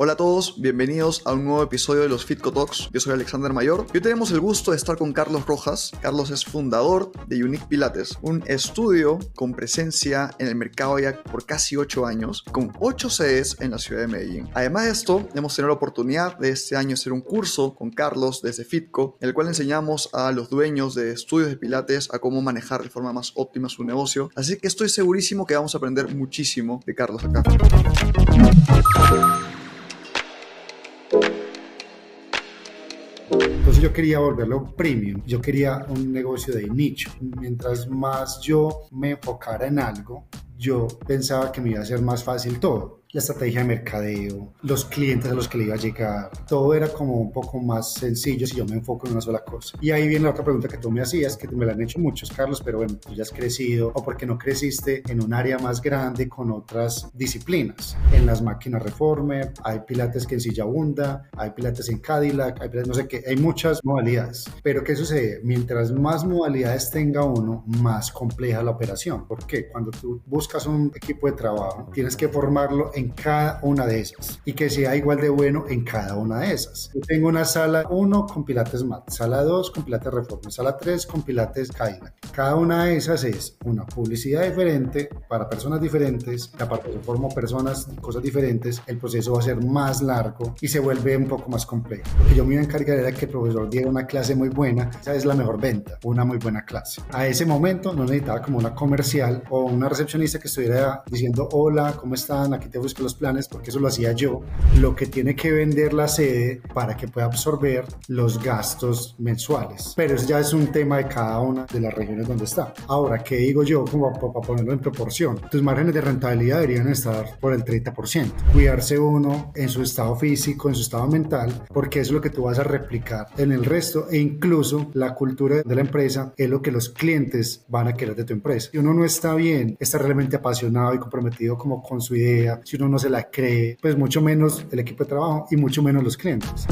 Hola a todos, bienvenidos a un nuevo episodio de los Fitco Talks. Yo soy Alexander Mayor hoy tenemos el gusto de estar con Carlos Rojas. Carlos es fundador de Unique Pilates, un estudio con presencia en el mercado ya por casi 8 años, con 8 sedes en la ciudad de Medellín. Además de esto, hemos tenido la oportunidad de este año hacer un curso con Carlos desde Fitco, en el cual enseñamos a los dueños de estudios de Pilates a cómo manejar de forma más óptima su negocio. Así que estoy segurísimo que vamos a aprender muchísimo de Carlos acá. Yo quería volverlo premium, yo quería un negocio de nicho. Mientras más yo me enfocara en algo, yo pensaba que me iba a ser más fácil todo la estrategia de mercadeo, los clientes a los que le iba a llegar, todo era como un poco más sencillo si yo me enfoco en una sola cosa. Y ahí viene la otra pregunta que tú me hacías, que me la han hecho muchos, Carlos, pero bueno, tú ya has crecido o porque no creciste en un área más grande con otras disciplinas. En las máquinas Reformer, hay pilates que en silla hunda, hay pilates en Cadillac, hay pilates, no sé qué, hay muchas modalidades. Pero ¿qué sucede? Mientras más modalidades tenga uno, más compleja la operación. ¿Por qué? Cuando tú buscas un equipo de trabajo, tienes que formarlo en cada una de esas y que sea igual de bueno en cada una de esas. Yo tengo una sala 1 con pilates mat, sala 2 con pilates reforma, sala 3 con pilates Cadillac. Cada una de esas es una publicidad diferente para personas diferentes, aparte de formo personas, cosas diferentes, el proceso va a ser más largo y se vuelve un poco más complejo. Lo que yo me iba a encargar era que el profesor diera una clase muy buena, esa es la mejor venta, una muy buena clase. A ese momento no necesitaba como una comercial o una recepcionista que estuviera diciendo hola, ¿cómo están? Aquí te busco los planes, porque eso lo hacía yo, lo que tiene que vender la sede para que pueda absorber los gastos mensuales. Pero eso ya es un tema de cada una de las regiones donde está. Ahora, ¿qué digo yo? Como para ponerlo en proporción. Tus márgenes de rentabilidad deberían estar por el 30%. Cuidarse uno en su estado físico, en su estado mental, porque es lo que tú vas a replicar en el resto e incluso la cultura de la empresa es lo que los clientes van a querer de tu empresa. Si uno no está bien, está realmente apasionado y comprometido como con su idea, si uno no se la cree, pues mucho menos el equipo de trabajo y mucho menos los clientes.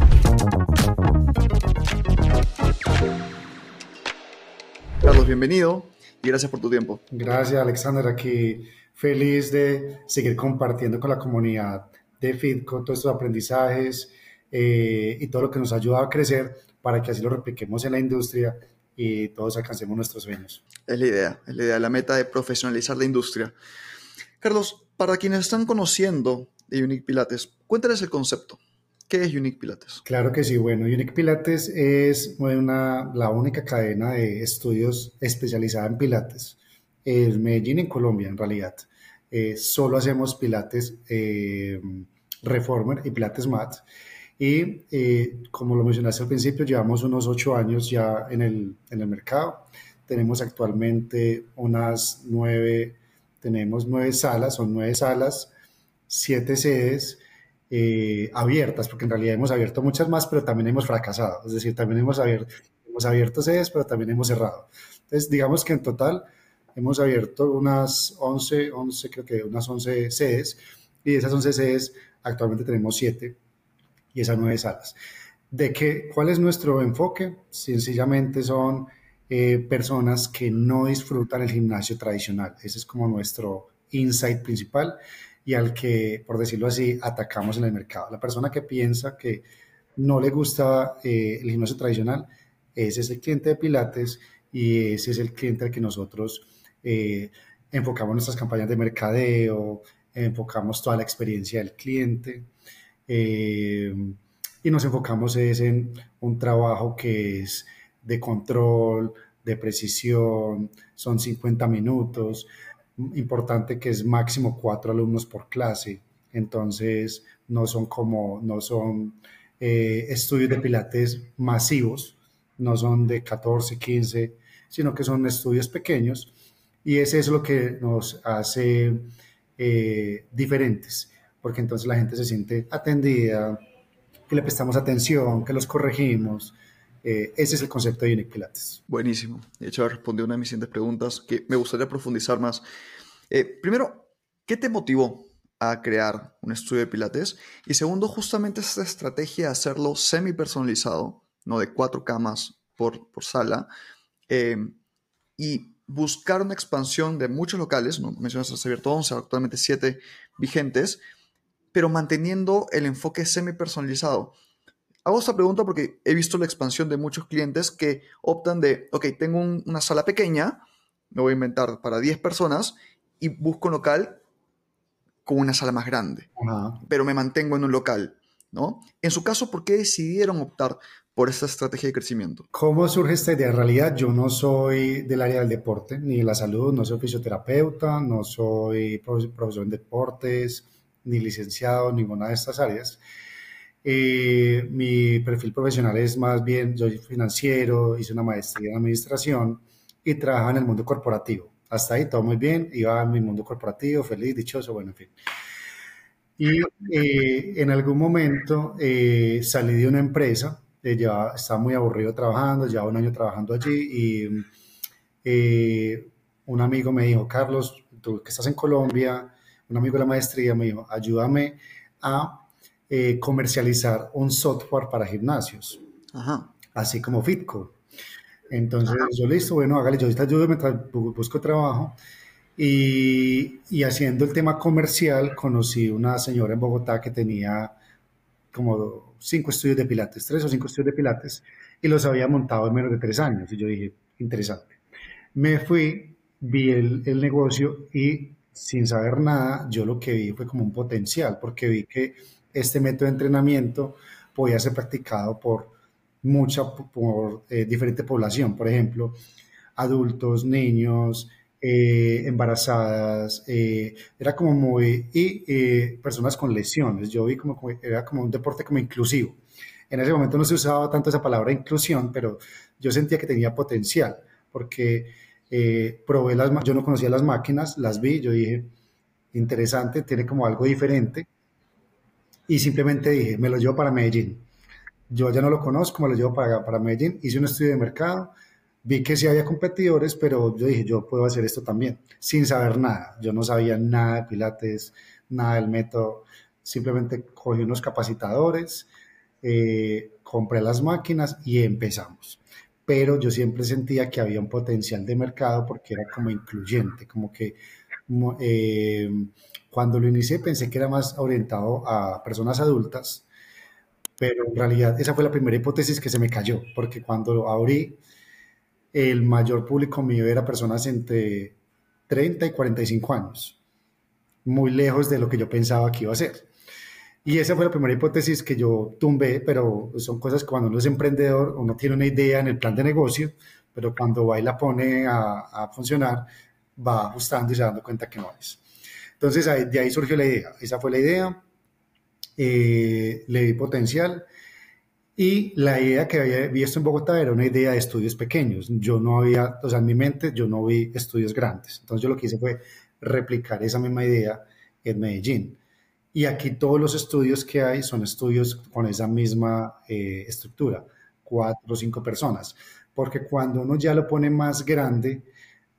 Carlos, bienvenido y gracias por tu tiempo. Gracias, Alexander. Aquí feliz de seguir compartiendo con la comunidad de FITCO todos estos aprendizajes eh, y todo lo que nos ha ayudado a crecer para que así lo repliquemos en la industria y todos alcancemos nuestros sueños. Es la idea, es la idea, la meta de profesionalizar la industria. Carlos, para quienes están conociendo de Unique Pilates, cuéntales el concepto. ¿Qué es Unique Pilates? Claro que sí. Bueno, Unique Pilates es una, la única cadena de estudios especializada en Pilates. Es Medellín en Colombia, en realidad. Eh, solo hacemos Pilates eh, Reformer y Pilates Mat. Y eh, como lo mencionaste al principio, llevamos unos ocho años ya en el, en el mercado. Tenemos actualmente unas nueve tenemos nueve salas, son nueve salas, siete sedes eh, abiertas, porque en realidad hemos abierto muchas más, pero también hemos fracasado. Es decir, también hemos abierto, hemos abierto sedes, pero también hemos cerrado. Entonces, digamos que en total hemos abierto unas 11, 11 creo que unas 11 sedes, y de esas 11 sedes actualmente tenemos siete y esas nueve salas. ¿De qué, cuál es nuestro enfoque? Sencillamente son eh, personas que no disfrutan el gimnasio tradicional. Ese es como nuestro insight principal y al que, por decirlo así, atacamos en el mercado. La persona que piensa que no le gusta eh, el gimnasio tradicional, ese es el cliente de Pilates y ese es el cliente al que nosotros eh, enfocamos nuestras campañas de mercadeo, enfocamos toda la experiencia del cliente y nos enfocamos es en un trabajo que es de control, de precisión, son 50 minutos. Importante que es máximo cuatro alumnos por clase, entonces no son como, no son eh, estudios de pilates masivos, no son de 14, 15, sino que son estudios pequeños. Y ese es lo que nos hace eh, diferentes, porque entonces la gente se siente atendida, que le prestamos atención, que los corregimos, eh, ese es el concepto de Unique Pilates. Buenísimo. De hecho, respondió una de mis siguientes preguntas que me gustaría profundizar más. Eh, primero, ¿qué te motivó a crear un estudio de Pilates? Y segundo, justamente esta estrategia de hacerlo semi personalizado, no de cuatro camas por, por sala, eh, y buscar una expansión de muchos locales, ¿no? mencionas has abierto 11, actualmente 7 vigentes, pero manteniendo el enfoque semi-personalizado. Hago esta pregunta porque he visto la expansión de muchos clientes que optan de, ok, tengo una sala pequeña, me voy a inventar para 10 personas y busco un local con una sala más grande, pero me mantengo en un local, ¿no? En su caso, ¿por qué decidieron optar por esta estrategia de crecimiento? ¿Cómo surge esta idea? En realidad yo no soy del área del deporte ni de la salud, no soy fisioterapeuta, no soy profesor en deportes, ni licenciado, ninguna de estas áreas. Eh, mi perfil profesional es más bien, soy financiero, hice una maestría en administración y trabajo en el mundo corporativo. Hasta ahí todo muy bien, iba a mi mundo corporativo, feliz, dichoso, bueno, en fin. Y eh, en algún momento eh, salí de una empresa, ya estaba muy aburrido trabajando, llevaba un año trabajando allí y un amigo me dijo, Carlos, tú que estás en Colombia, un amigo de la maestría me dijo, ayúdame a eh, comercializar un software para gimnasios, así como Fitco. Entonces yo listo, bueno, hágale, yo ahorita ayudo mientras busco trabajo. Y, y, haciendo el tema comercial, conocí una señora en Bogotá que tenía como cinco estudios de pilates, tres o cinco estudios de pilates, y los había montado en menos de tres años. Y yo dije, interesante. Me fui, vi el, el negocio y sin saber nada, yo lo que vi fue como un potencial, porque vi que este método de entrenamiento podía ser practicado por mucha, por eh, diferente población, por ejemplo, adultos, niños, eh, embarazadas, eh, era como muy, y personas con lesiones, yo vi como, era como un deporte como inclusivo. En ese momento no se usaba tanto esa palabra inclusión, pero yo sentía que tenía potencial, porque probé las, yo no conocía las máquinas, las vi, yo dije, interesante, tiene como algo diferente, y simplemente dije, me lo llevo para Medellín. Yo ya no lo conozco, me lo llevo para, para Medellín, hice un estudio de mercado, vi que sí había competidores, pero yo dije, yo puedo hacer esto también, sin saber nada. Yo no sabía nada de Pilates, nada del método, simplemente cogí unos capacitadores, eh, compré las máquinas y empezamos. Pero yo siempre sentía que había un potencial de mercado porque era como incluyente, como que eh, cuando lo inicié pensé que era más orientado a personas adultas, pero en realidad esa fue la primera hipótesis que se me cayó, porque cuando lo abrí, el mayor público mío era personas entre 30 y 45 años, muy lejos de lo que yo pensaba que iba a ser. Y esa fue la primera hipótesis que yo tumbé, pero son cosas que cuando uno es emprendedor, uno tiene una idea en el plan de negocio, pero cuando va y la pone a, a funcionar, va ajustando y se dando cuenta que no es. Entonces de ahí surgió la idea, esa fue la idea, eh, le di potencial y la idea que había visto en Bogotá era una idea de estudios pequeños. Yo no había, o sea, en mi mente yo no vi estudios grandes. Entonces yo lo que hice fue replicar esa misma idea en Medellín. Y aquí todos los estudios que hay son estudios con esa misma eh, estructura, cuatro o cinco personas. Porque cuando uno ya lo pone más grande,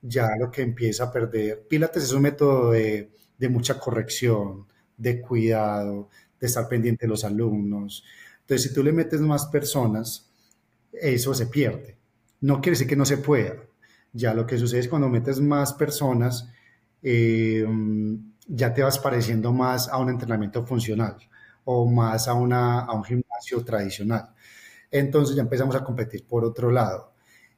ya lo que empieza a perder. Pilates es un método de de mucha corrección, de cuidado, de estar pendiente de los alumnos. Entonces, si tú le metes más personas, eso se pierde. No quiere decir que no se pueda. Ya lo que sucede es cuando metes más personas, eh, ya te vas pareciendo más a un entrenamiento funcional o más a, una, a un gimnasio tradicional. Entonces ya empezamos a competir por otro lado.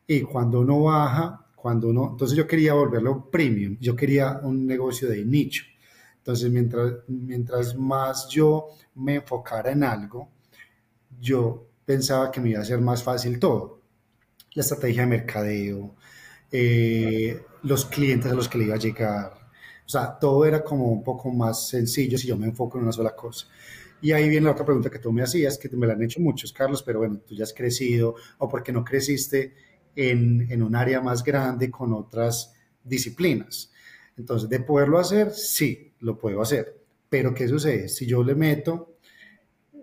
Y cuando uno baja, cuando uno, entonces yo quería volverlo premium, yo quería un negocio de nicho. Entonces, mientras, mientras más yo me enfocara en algo, yo pensaba que me iba a ser más fácil todo. La estrategia de mercadeo, eh, los clientes a los que le iba a llegar. O sea, todo era como un poco más sencillo si yo me enfoco en una sola cosa. Y ahí viene la otra pregunta que tú me hacías, que me la han hecho muchos, Carlos, pero bueno, tú ya has crecido, o porque no creciste en, en un área más grande con otras disciplinas. Entonces, de poderlo hacer, sí, lo puedo hacer. Pero ¿qué sucede? Si yo le meto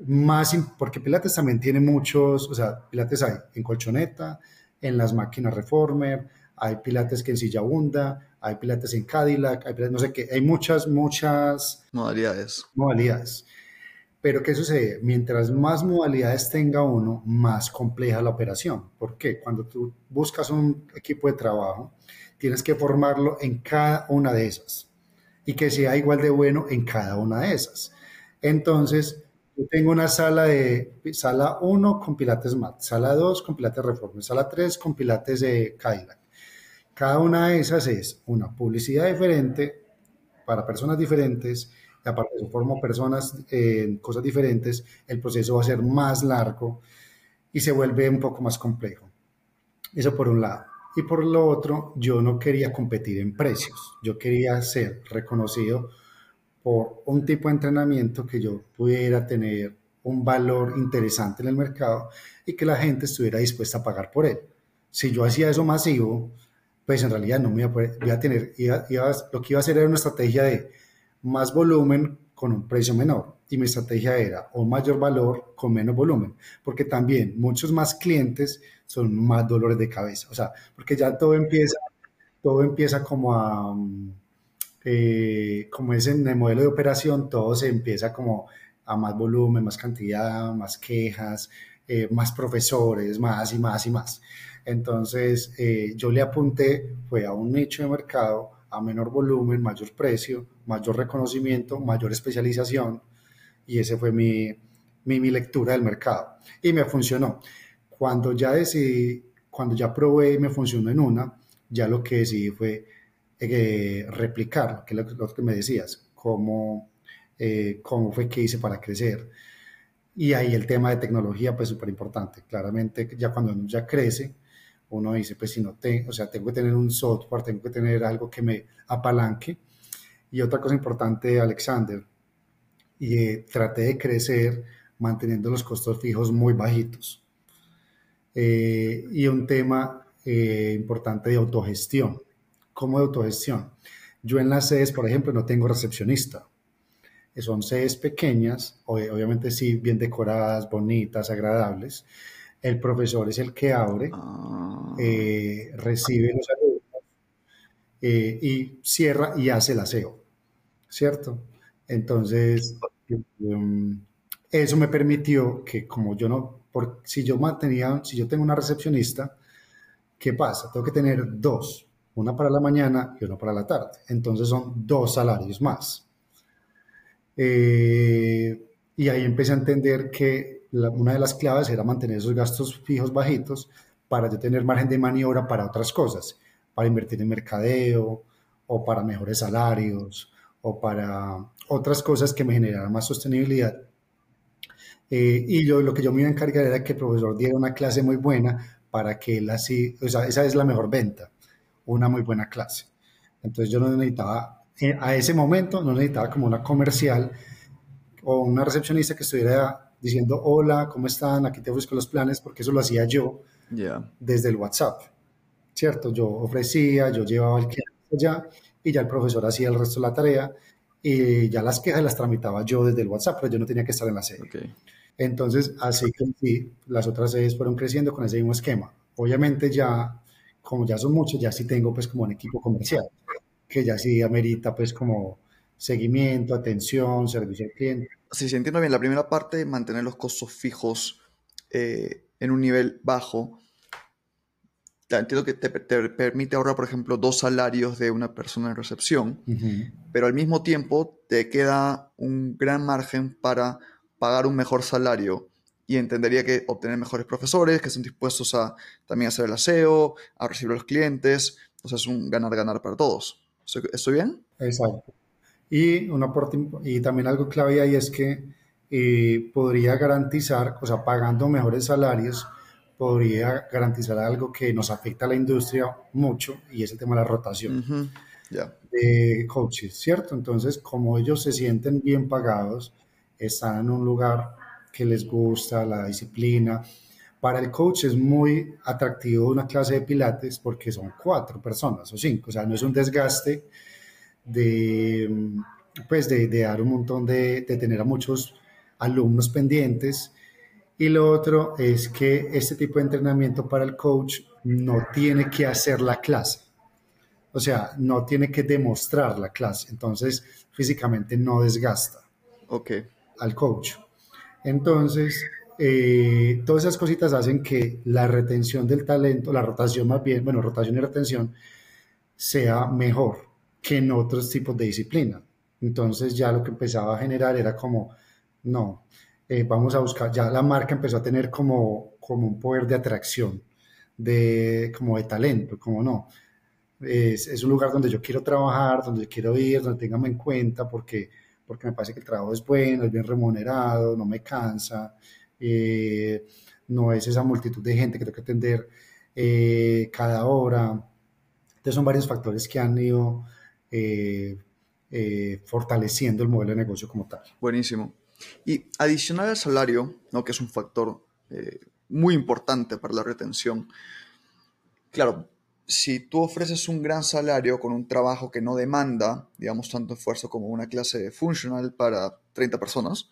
más, porque Pilates también tiene muchos, o sea, Pilates hay en colchoneta, en las máquinas Reformer, hay Pilates que en silla hunda, hay Pilates en Cadillac, hay Pilates, no sé qué, hay muchas, muchas modalidades. Modalidades. Pero ¿qué sucede? Mientras más modalidades tenga uno, más compleja la operación. ¿Por qué? Cuando tú buscas un equipo de trabajo, tienes que formarlo en cada una de esas y que sea igual de bueno en cada una de esas. Entonces, yo tengo una sala de sala 1 con pilates mat, sala 2 con pilates reforma, sala 3 con pilates de Cadillac. Cada una de esas es una publicidad diferente para personas diferentes y aparte de formo personas en cosas diferentes, el proceso va a ser más largo y se vuelve un poco más complejo. Eso por un lado. Y por lo otro, yo no quería competir en precios. Yo quería ser reconocido por un tipo de entrenamiento que yo pudiera tener un valor interesante en el mercado y que la gente estuviera dispuesta a pagar por él. Si yo hacía eso masivo, pues en realidad no me iba a, poder, a tener, lo que iba a hacer era una estrategia de más volumen con un precio menor. Y mi estrategia era un mayor valor con menos volumen, porque también muchos más clientes son más dolores de cabeza. O sea, porque ya todo empieza, todo empieza como a, eh, como es en el modelo de operación, todo se empieza como a más volumen, más cantidad, más quejas, eh, más profesores, más y más y más. Entonces, eh, yo le apunté, fue a un nicho de mercado, a menor volumen, mayor precio, mayor reconocimiento, mayor especialización, y ese fue mi, mi, mi lectura del mercado. Y me funcionó. Cuando ya decidí, cuando ya probé y me funcionó en una, ya lo que decidí fue eh, replicar, que es lo, que me decías, cómo, eh, cómo fue que hice para crecer. Y ahí el tema de tecnología, pues súper importante. Claramente, ya cuando uno ya crece, uno dice, pues si no tengo, o sea, tengo que tener un software, tengo que tener algo que me apalanque. Y otra cosa importante, Alexander, y eh, traté de crecer manteniendo los costos fijos muy bajitos. Eh, y un tema eh, importante de autogestión. ¿Cómo de autogestión? Yo en las sedes, por ejemplo, no tengo recepcionista. Son sedes pequeñas, obviamente sí, bien decoradas, bonitas, agradables, el profesor es el que abre, ah. recibe los alumnos eh, y cierra y hace el aseo, ¿cierto? Entonces, em, eso me permitió que como yo no, por, si yo mantenía, si yo tengo una recepcionista, ¿qué pasa? Tengo que tener dos, una para la mañana y una para la tarde. Entonces son dos salarios más. Eh, y ahí empecé a entender que una de las claves era mantener esos gastos fijos bajitos para yo tener margen de maniobra para otras cosas, para invertir en mercadeo o para mejores salarios o para otras cosas que me generaran más sostenibilidad. Eh, y yo lo que yo me iba a encargar era que el profesor diera una clase muy buena para que él así, o sea, esa es la mejor venta, una muy buena clase. Entonces yo no necesitaba, eh, a ese momento no necesitaba como una comercial o una recepcionista que estuviera diciendo, hola, ¿cómo están? Aquí te busco los planes, porque eso lo hacía yo desde el WhatsApp, ¿cierto? Yo ofrecía, yo llevaba el cliente allá y ya el profesor hacía el resto de la tarea y ya las quejas las tramitaba yo desde el WhatsApp, pero yo no tenía que estar en la sede. Entonces, así que sí, las otras sedes fueron creciendo con ese mismo esquema. Obviamente ya, como ya son muchos, ya sí tengo pues como un equipo comercial, que ya sí amerita pues como seguimiento, atención, servicio al cliente. Sí, si entiendo bien, la primera parte, mantener los costos fijos eh, en un nivel bajo. Entiendo que te, permite ahorrar, por ejemplo, dos salarios de una persona en recepción, pero al mismo tiempo te queda un gran margen para pagar un mejor salario y entendería que obtener mejores profesores que estén dispuestos a también hacer el aseo, a recibir a los clientes. O sea, es un ganar-ganar para todos. ¿Estoy bien? Exacto. Y, un aporte, y también algo clave ahí es que eh, podría garantizar, o sea, pagando mejores salarios, podría garantizar algo que nos afecta a la industria mucho y es el tema de la rotación de coaches, ¿cierto? Entonces, como ellos se sienten bien pagados, están en un lugar que les gusta, la disciplina. Para el coach es muy atractivo una clase de pilates porque son cuatro personas o cinco, o sea, no es un desgaste de, pues de, dar un montón de, de, tener a muchos alumnos pendientes. Y lo otro es que este tipo de entrenamiento para el coach no tiene que hacer la clase. O sea, no tiene que demostrar la clase. Entonces, físicamente no desgasta okay. al coach. Entonces, eh, todas esas cositas hacen que la retención del talento, la rotación más bien, bueno, rotación y retención, sea mejor que en otros tipos de disciplina. Entonces ya lo que empezaba a generar era como no. Eh, vamos a buscar, ya la marca empezó a tener como, como un poder de atracción, de, como de talento, como no. Es, un lugar donde yo quiero trabajar, donde quiero ir, donde tenganme en cuenta, porque, porque me parece que el trabajo es bueno, es bien remunerado, no me cansa, eh, no es esa multitud de gente que tengo que atender eh, cada hora. Entonces son varios factores que han ido fortaleciendo el modelo de negocio como tal. Buenísimo. Y adicional al salario, ¿no? que es un factor eh, muy importante para la retención, claro, si tú ofreces un gran salario con un trabajo que no demanda, digamos, tanto esfuerzo como una clase funcional para 30 personas,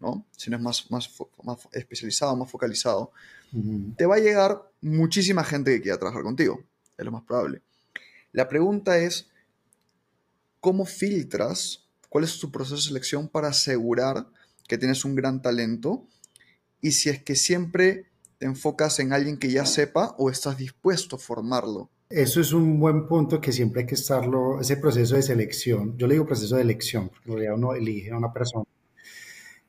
¿no? Si no es más, más, más especializado, más focalizado, te va a llegar muchísima gente que quiera trabajar contigo, es lo más probable. La pregunta es, ¿cómo filtras? ¿Cuál es tu proceso de selección para asegurar que tienes un gran talento y si es que siempre te enfocas en alguien que ya sepa o estás dispuesto a formarlo. Eso es un buen punto que siempre hay que estarlo, ese proceso de selección, yo le digo proceso de elección, porque en realidad uno elige a una persona.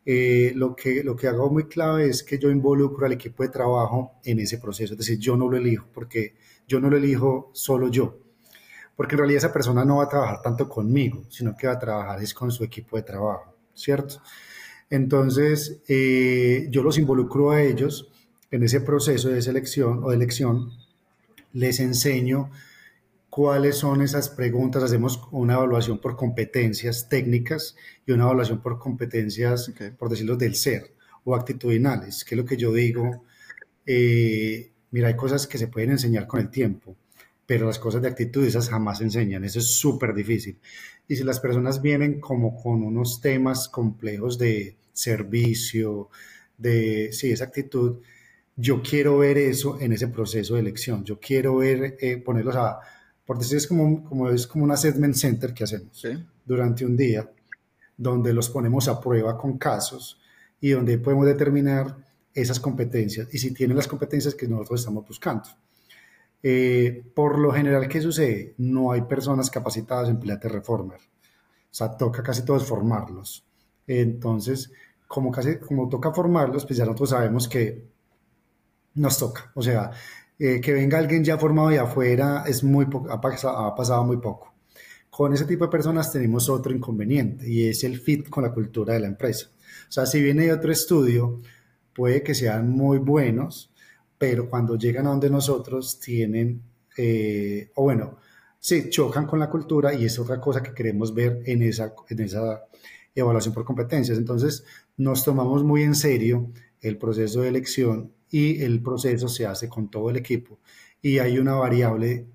Eh, lo, que, lo que hago muy clave es que yo involucro al equipo de trabajo en ese proceso, es decir, yo no lo elijo, porque yo no lo elijo solo yo, porque en realidad esa persona no va a trabajar tanto conmigo, sino que va a trabajar es con su equipo de trabajo, ¿cierto? Entonces, eh, yo los involucro a ellos en ese proceso de selección o de elección, les enseño cuáles son esas preguntas, hacemos una evaluación por competencias técnicas y una evaluación por competencias, por decirlo, del ser o actitudinales, que es lo que yo digo. Eh, mira, hay cosas que se pueden enseñar con el tiempo, pero las cosas de actitud esas jamás se enseñan, eso es súper difícil. Y si las personas vienen como con unos temas complejos de, servicio, de, sí, esa actitud, yo quiero ver eso en ese proceso de elección. Yo quiero ver, eh, ponerlos a, por decir, es como, como, es como un assessment center que hacemos durante un día, donde los ponemos a prueba con casos y donde podemos determinar esas competencias y si tienen las competencias que nosotros estamos buscando. Eh, por lo general, ¿qué sucede? No hay personas capacitadas en Pilates Reformer. O sea, toca casi todos formarlos. Entonces, como, casi, como toca formarlos, pues ya nosotros sabemos que nos toca. O sea, eh, que venga alguien ya formado de afuera es muy ha, pasado, ha pasado muy poco. Con ese tipo de personas tenemos otro inconveniente y es el fit con la cultura de la empresa. O sea, si viene de otro estudio, puede que sean muy buenos, pero cuando llegan a donde nosotros tienen, eh, o bueno, se chocan con la cultura y es otra cosa que queremos ver en esa, en esa evaluación por competencias. Entonces, nos tomamos muy en serio el proceso de elección y el proceso se hace con todo el equipo. Y hay una variable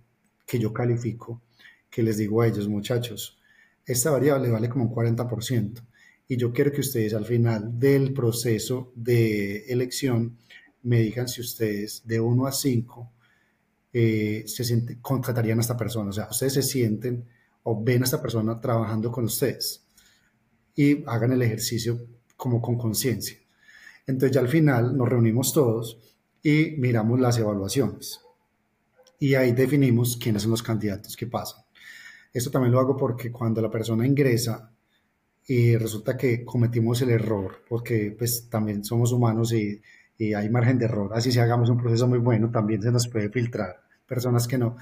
que yo califico, que les digo a ellos, muchachos, esta variable vale como un 40%. Y yo quiero que ustedes al final del proceso de elección me digan si ustedes de 1 a 5 eh, se contratarían a esta persona. O sea, ustedes se sienten o ven a esta persona trabajando con ustedes y hagan el ejercicio como con conciencia. Entonces ya al final nos reunimos todos y miramos las evaluaciones. Y ahí definimos quiénes son los candidatos que pasan. Esto también lo hago porque cuando la persona ingresa y resulta que cometimos el error, porque pues también somos humanos y, hay margen de error, así si hagamos un proceso muy bueno, también se nos puede filtrar personas que no,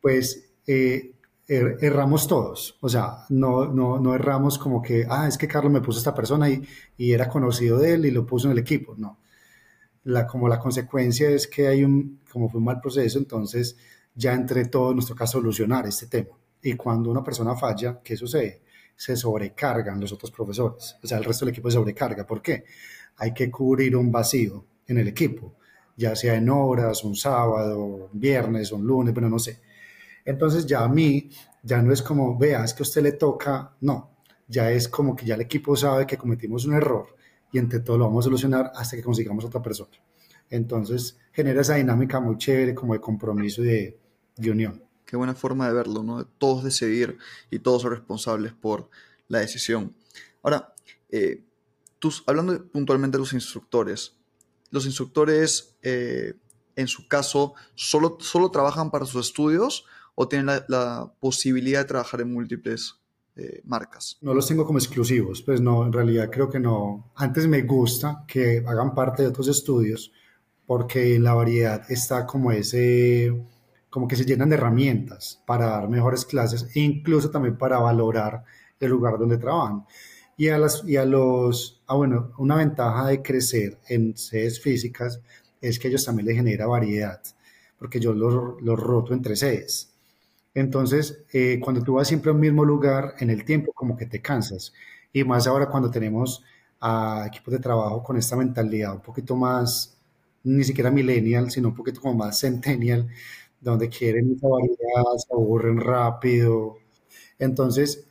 pues eh, Er, erramos todos, o sea, no, no, no erramos como que, ah, es que Carlos me puso esta persona y, y era conocido de él y lo puso en el equipo, no. La, como la consecuencia es que hay un, como fue un mal proceso, entonces ya entre todos nos toca solucionar este tema. Y cuando una persona falla, ¿qué sucede? Se sobrecargan los otros profesores, o sea, el resto del equipo se sobrecarga. ¿Por qué? Hay que cubrir un vacío en el equipo, ya sea en horas, un sábado, un viernes, un lunes, bueno, no sé entonces ya a mí, ya no es como, vea, es que a usted le toca, no, ya es como que ya el equipo sabe que cometimos un error y entre todo lo vamos a solucionar hasta que consigamos otra persona. Entonces genera esa dinámica muy chévere como de compromiso y de, unión. Qué buena forma de verlo, ¿no? Todos decidir y todos son responsables por la decisión. Ahora, eh, hablando puntualmente de los instructores, los instructores, eh, en su caso, solo, solo trabajan para sus estudios o tienen la, posibilidad de trabajar en múltiples eh, marcas. No los tengo como exclusivos, pues no, en realidad creo que no. Antes me gusta que hagan parte de otros estudios porque en la variedad está como ese, como que se llenan de herramientas para dar mejores clases e incluso también para valorar el lugar donde trabajan. Y a, las, y a los, ah bueno, una ventaja de crecer en sedes físicas es que ellos también le genera variedad, porque yo los, los roto entre sedes. Entonces, eh, cuando tú vas siempre al mismo lugar en el tiempo, como que te cansas. Y más ahora cuando tenemos a equipos de trabajo con esta mentalidad un poquito más, ni siquiera millennial, sino un poquito como más centennial, donde quieren mucha variedad, se aburren rápido. Entonces,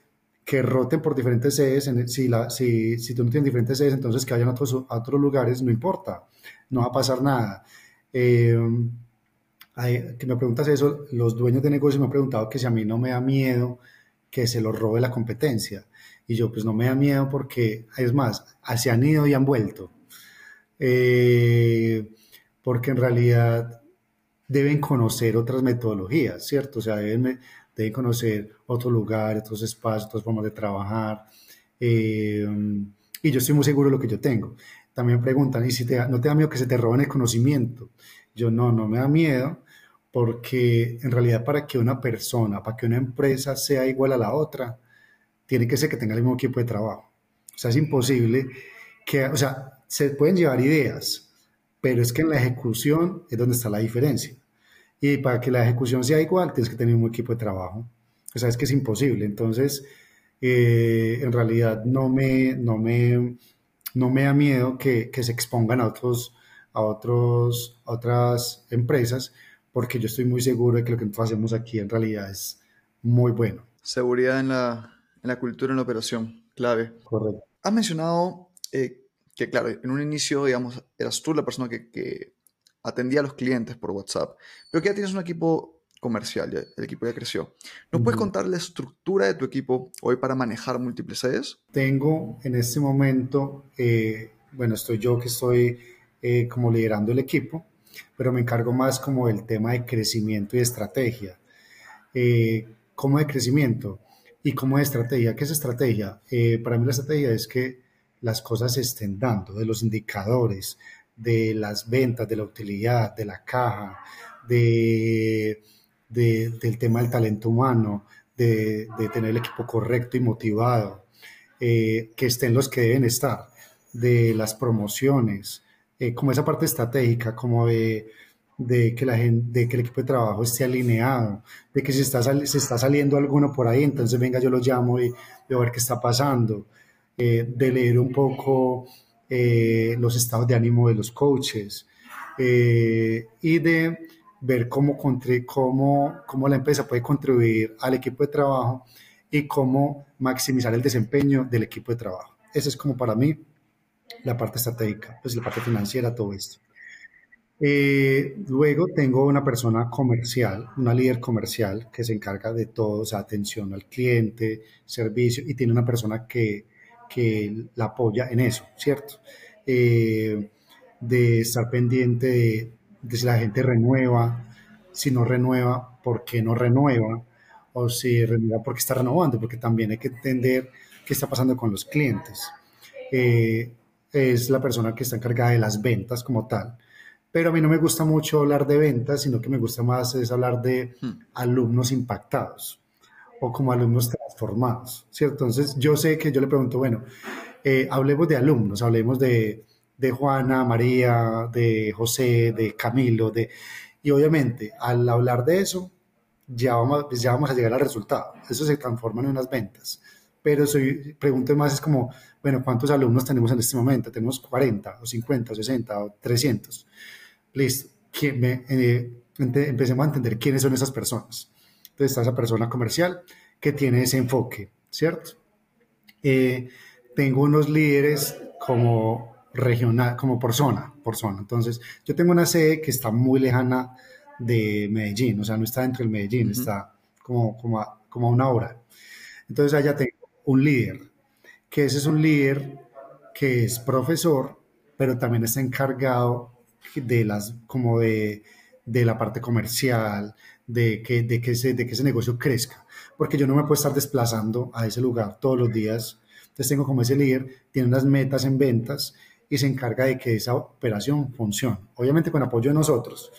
que roten por diferentes sedes, si, la, si tú no tienes diferentes sedes, entonces que vayan a otros, a otros lugares, no importa, no va a pasar nada. Eh, que me preguntas eso, los dueños de negocios me han preguntado que si a mí no me da miedo que se lo robe la competencia. Y yo, pues no me da miedo porque, es más, se han ido y han vuelto. Eh, porque en realidad deben conocer otras metodologías, ¿cierto? O sea, deben, deben conocer otros lugares, otros espacios, otras formas de trabajar. Eh, y yo estoy muy seguro de lo que yo tengo. También preguntan, ¿y si te, no te da miedo que se te roben el conocimiento? Yo no, no me da miedo porque en realidad para que una persona, para que una empresa sea igual a la otra, tiene que ser que tenga el mismo equipo de trabajo. O sea, es imposible que, o sea, se pueden llevar ideas, pero es que en la ejecución es donde está la diferencia. Y para que la ejecución sea igual, tienes que tener un equipo de trabajo. O sea, es que es imposible. Entonces, eh, en realidad no me, no me, no me da miedo que, que se expongan a otros, a otros, a otras empresas, porque yo estoy muy seguro de que lo que hacemos aquí en realidad es muy bueno. Seguridad en la, en la cultura, en la operación, clave. Correcto. Has mencionado eh, que, claro, en un inicio, digamos, eras tú la persona que, que, atendía a los clientes por WhatsApp, pero que ya tienes un equipo comercial, el equipo ya creció. ¿Nos puedes contar la estructura de tu equipo hoy para manejar múltiples sedes? Tengo en este momento, eh, bueno, estoy yo que estoy eh, como liderando el equipo pero me encargo más como del tema de crecimiento y estrategia. Eh, ¿Cómo de crecimiento? ¿Y cómo de estrategia? ¿Qué es estrategia? Eh, para mí la estrategia es que las cosas se estén dando, de los indicadores, de las ventas, de la utilidad, de la caja, de, del tema del talento humano, de, tener el equipo correcto y motivado, eh, que estén los que deben estar, de las promociones, eh, como esa parte estratégica, como de, de, que la gente, de que el equipo de trabajo esté alineado, de que si está, se está saliendo alguno por ahí, entonces venga, yo lo llamo y veo ver qué está pasando, eh, de leer un poco eh, los estados de ánimo de los coaches y de ver cómo, cómo, cómo la empresa puede contribuir al equipo de trabajo y cómo maximizar el desempeño del equipo de trabajo. Eso es como para mí la parte estratégica, pues la parte financiera, todo esto. Eh, luego tengo una persona comercial, una líder comercial que se encarga de todo, o sea, atención al cliente, servicio, y tiene una persona que, que la apoya en eso, ¿cierto? Eh, de estar pendiente de, si la gente renueva, si no renueva, por qué no renueva, o si renueva porque está renovando, porque también hay que entender qué está pasando con los clientes. Eh, es la persona que está encargada de las ventas como tal. Pero a mí no me gusta mucho hablar de ventas, sino que me gusta más es hablar de hmm. alumnos impactados o como alumnos transformados, ¿cierto? Entonces yo sé que yo le pregunto, bueno, eh, hablemos de alumnos, hablemos de, de Juana, María, de José, de Camilo, de... Y obviamente al hablar de eso, ya vamos, ya vamos a llegar al resultado. Eso se transforma en unas ventas. Pero soy, pregunto más, es como, bueno, ¿cuántos alumnos tenemos en este momento? ¿Tenemos 40 o 50 o 60 o 300? Listo. Me, eh, empecemos a entender quiénes son esas personas. Entonces está esa persona comercial que tiene ese enfoque, ¿cierto? Eh, tengo unos líderes como regional, como por zona, por zona. Entonces, yo tengo una sede que está muy lejana de Medellín, o sea, no está dentro del Medellín, está como, como, a, como a una hora. Entonces, allá tengo un líder que ese es un líder que es profesor, pero también está encargado de las, como de, de la parte comercial, de que, de, que ese, de que ese negocio crezca, porque yo no me puedo estar desplazando a ese lugar todos los días. Entonces tengo como ese líder, tiene unas metas en ventas y se encarga de que esa operación funcione. Obviamente con apoyo de nosotros,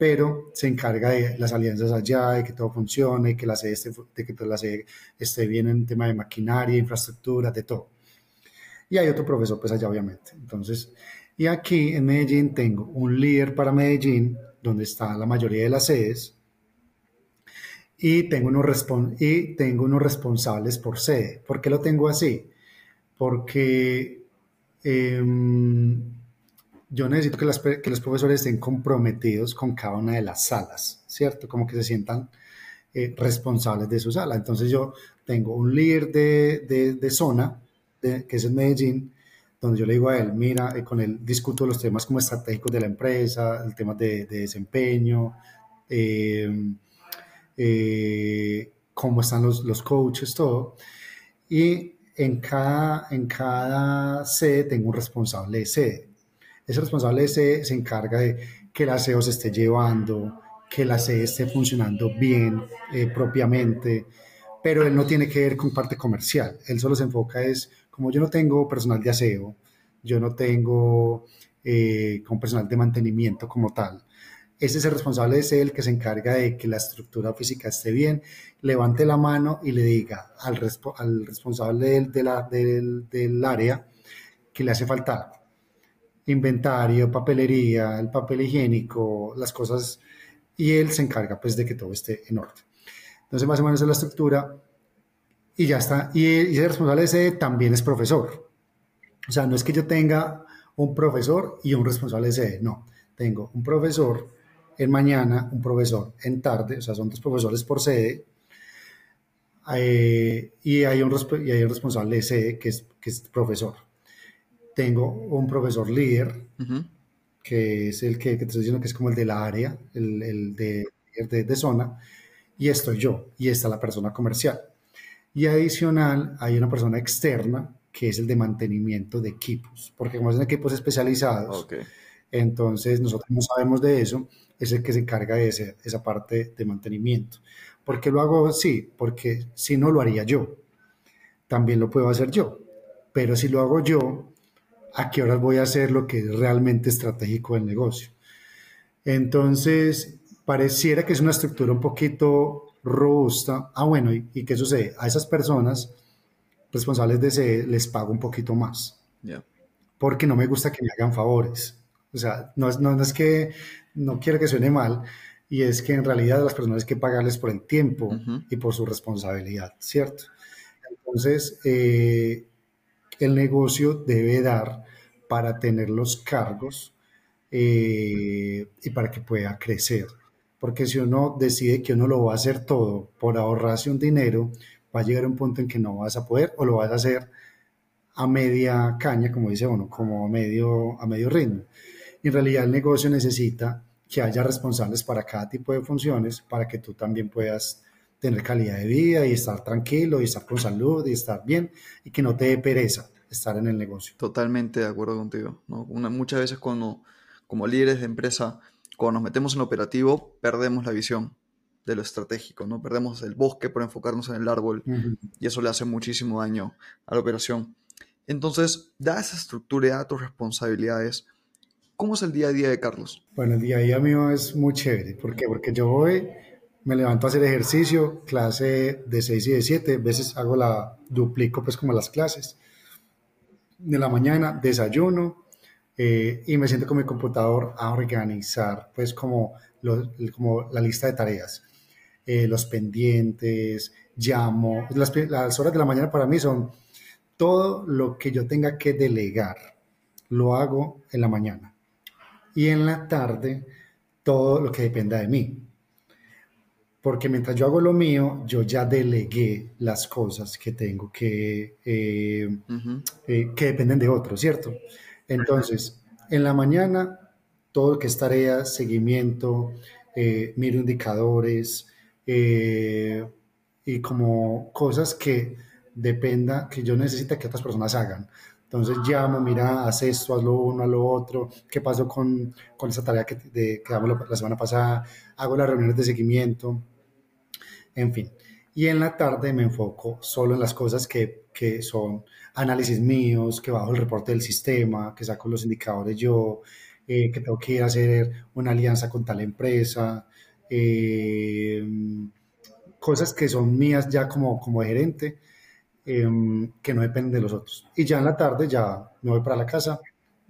pero se encarga de las alianzas allá, de que todo funcione, que la sede esté, de que la sede esté bien en tema de maquinaria, infraestructura, de todo. Y hay otro profesor pues allá obviamente. Entonces, y aquí en Medellín tengo un líder para Medellín, donde está la mayoría de las sedes, y tengo unos, y tengo unos responsables por sede. ¿Por qué lo tengo así? Porque em, yo necesito que, los profesores estén comprometidos con cada una de las salas, ¿cierto? Como que se sientan eh, responsables de su sala. Entonces yo tengo un líder de, zona, que es en Medellín, donde yo le digo a él, mira, eh, con él discuto los temas como estratégicos de la empresa, el tema de, desempeño, em, eh, cómo están los, los coaches, todo. Y en cada, en cada sede tengo un responsable de sede ese responsable se, se encarga de que el aseo se esté llevando, que la sede esté funcionando bien eh, propiamente, pero él no tiene que ver con parte comercial, él solo se enfoca es, como yo no tengo personal de aseo, yo no tengo eh, con personal de mantenimiento como tal, ese es el responsable, es él que se encarga de que la estructura física esté bien, levante la mano y le diga al, al responsable del, de la, del, del área que le hace falta inventario, papelería, el papel higiénico, las cosas, y él se encarga pues de que todo esté en orden. Entonces más o menos es la estructura y ya está. Y, y ese responsable ese también es profesor. O sea, no es que yo tenga un profesor y un responsable de sede, no. Tengo un profesor en mañana, un profesor en tarde, o sea, son dos profesores por sede, eh, y, hay un, responsable de sede que es profesor tengo un profesor líder, que es el que, te estoy diciendo que es como el de la área, el, de, de, zona, y estoy yo, y está la persona comercial. Y adicional, hay una persona externa, que es el de mantenimiento de equipos, porque como son equipos especializados, entonces nosotros no sabemos de eso, es el que se encarga de esa parte de mantenimiento. ¿Por qué lo hago así? Porque si no lo haría yo, también lo puedo hacer yo, pero si lo hago yo, a qué horas voy a hacer lo que es realmente estratégico del negocio. Entonces, pareciera que es una estructura un poquito robusta. Ah, bueno, ¿y, qué sucede? A esas personas responsables de ese les pago un poquito más. Porque no me gusta que me hagan favores. O sea, no, no, es que no quiero que suene mal, y es que en realidad las personas hay que pagarles por el tiempo y por su responsabilidad, ¿cierto? Entonces, eh, el negocio debe dar para tener los cargos eh, y para que pueda crecer. Porque si uno decide que uno lo va a hacer todo por ahorrarse un dinero, va a llegar un punto en que no vas a poder o lo vas a hacer a media caña, como dice uno, como medio, a medio ritmo. En realidad el negocio necesita que haya responsables para cada tipo de funciones para que tú también puedas tener calidad de vida y estar tranquilo y estar con salud y estar bien y que no te dé pereza estar en el negocio. Totalmente de acuerdo contigo. ¿no? muchas veces cuando, como líderes de empresa, cuando nos metemos en operativo, perdemos la visión de lo estratégico, ¿no? Perdemos el bosque por enfocarnos en el árbol y eso le hace muchísimo daño a la operación. Entonces, da esa estructura, da tus responsabilidades. ¿Cómo es el día a día de Carlos? Bueno, el día a día mío es muy chévere. ¿Por qué? Porque yo voy me levanto a hacer ejercicio, clase de 6 y de 7, a veces hago la, duplico pues como las clases. De la mañana desayuno eh, y me siento con mi computador a organizar pues como, como la lista de tareas, eh, los pendientes, llamo, las, las horas de la mañana para mí son todo lo que yo tenga que delegar, lo hago en la mañana. Y en la tarde, todo lo que dependa de mí porque mientras yo hago lo mío, yo ya delegué las cosas que tengo que, eh, eh, que dependen de otros, ¿cierto? Entonces, en la mañana, todo lo que es tarea, seguimiento, eh, miro indicadores y como cosas que dependa, que yo necesita que otras personas hagan. Entonces llamo, mira, haz esto, haz lo uno, haz lo otro, qué pasó con, con esa tarea que, de, que damos la semana pasada, hago las reuniones de seguimiento, en fin. Y en la tarde me enfoco solo en las cosas que, que son análisis míos, que bajo el reporte del sistema, que saco los indicadores yo, eh, que tengo que ir a hacer una alianza con tal empresa, eh, cosas que son mías ya como, como gerente, em, que no dependen de los otros. Y ya en la tarde ya me voy para la casa,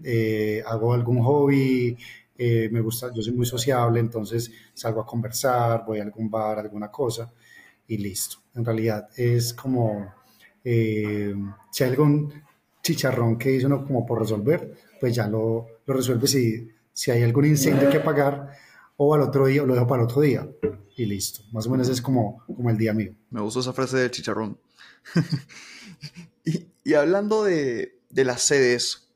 eh, hago algún hobby, me gusta, yo soy muy sociable, entonces salgo a conversar, voy a algún bar, alguna cosa y listo. En realidad es como, si hay algún chicharrón que hizo uno como por resolver, pues ya lo, lo resuelve si, si hay algún incendio que apagar o al otro día, o lo dejo para el otro día y listo. Más o menos es como, como el día mío. Me gustó esa frase del chicharrón. y, hablando de, de, las sedes,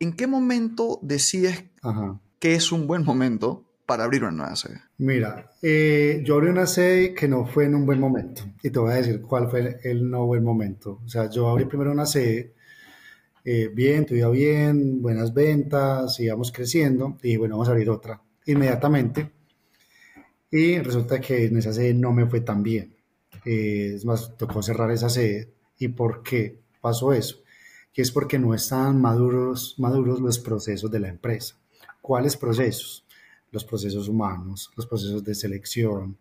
¿en qué momento decides que es un buen momento para abrir una nueva sede? Mira, eh, yo abrí una sede que no fue en un buen momento y te voy a decir cuál fue el no buen momento. O sea, yo abrí primero una sede eh, bien, todo iba bien, buenas ventas, íbamos creciendo y bueno, vamos a abrir otra inmediatamente. Y resulta que en esa sede no me fue tan bien. Eh, es más, tocó cerrar esa sede. ¿Y por qué pasó eso? Que es porque no están maduros, maduros los procesos de la empresa. ¿Cuáles procesos? Los procesos humanos, los procesos de selección,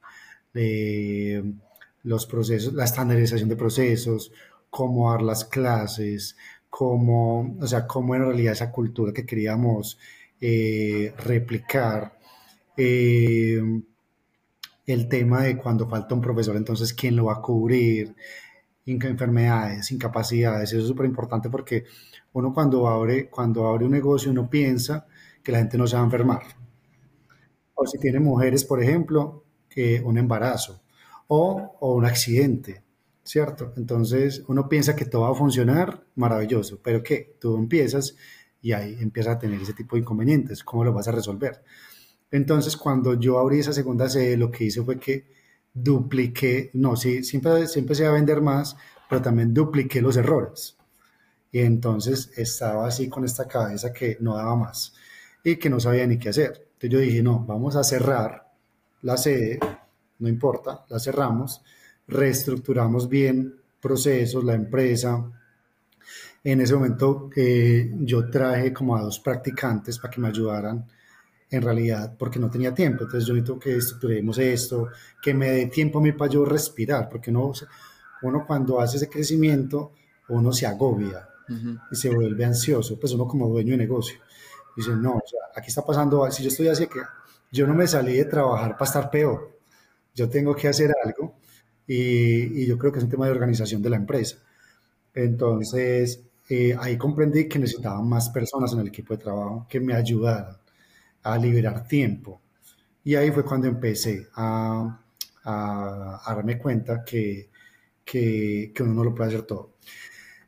los procesos, la estandarización de procesos, cómo dar las clases, cómo, o sea, cómo en realidad esa cultura que queríamos eh, replicar, eh, el tema de cuando falta un profesor, entonces quién lo va a cubrir, enfermedades, incapacidades, eso es súper importante porque uno cuando abre, cuando abre un negocio uno piensa que la gente no se va a enfermar. O si tiene mujeres, por ejemplo, que un embarazo o, o un accidente ¿cierto? Entonces uno piensa que todo va a funcionar maravilloso, pero ¿qué? Tú empiezas y ahí empieza a tener ese tipo de inconvenientes, ¿cómo lo vas a resolver? Entonces cuando yo abrí esa segunda sede, lo que hice fue que dupliqué, no, sí, siempre, se va a vender más, pero también dupliqué los errores. Y entonces estaba así con esta cabeza que no daba más y que no sabía ni qué hacer. Entonces yo dije, no, vamos a cerrar la sede, no importa, la cerramos reestructuramos bien procesos, la empresa. En ese momento eh, yo traje como a dos practicantes para que me ayudaran en realidad porque no tenía tiempo. Entonces yo necesito que estructuremos esto, que me dé tiempo a mí para yo respirar, porque uno, uno cuando hace ese crecimiento, uno se agobia y se vuelve ansioso, pues uno como dueño de negocio. Dice, no, aquí está pasando, si yo estoy así que yo no me salí de trabajar para estar peor, yo tengo que hacer algo y, yo creo que es un tema de organización de la empresa. Entonces, eh, ahí comprendí que necesitaba más personas en el equipo de trabajo que me ayudaran a liberar tiempo. Y ahí fue cuando empecé a, a, darme cuenta que, que, que, uno no lo puede hacer todo.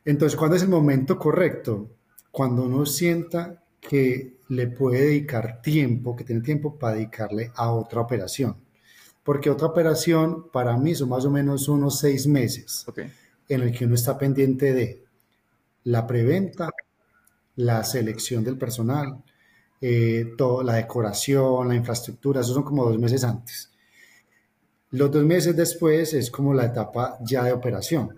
Entonces, ¿cuándo es el momento correcto? Cuando uno sienta que le puede dedicar tiempo, que tiene tiempo para dedicarle a otra operación porque otra operación para mí son más o menos unos seis meses en el que uno está pendiente de la preventa, la selección del personal, eh, toda la decoración, la infraestructura, eso son como dos meses antes. Los dos meses después es como la etapa ya de operación.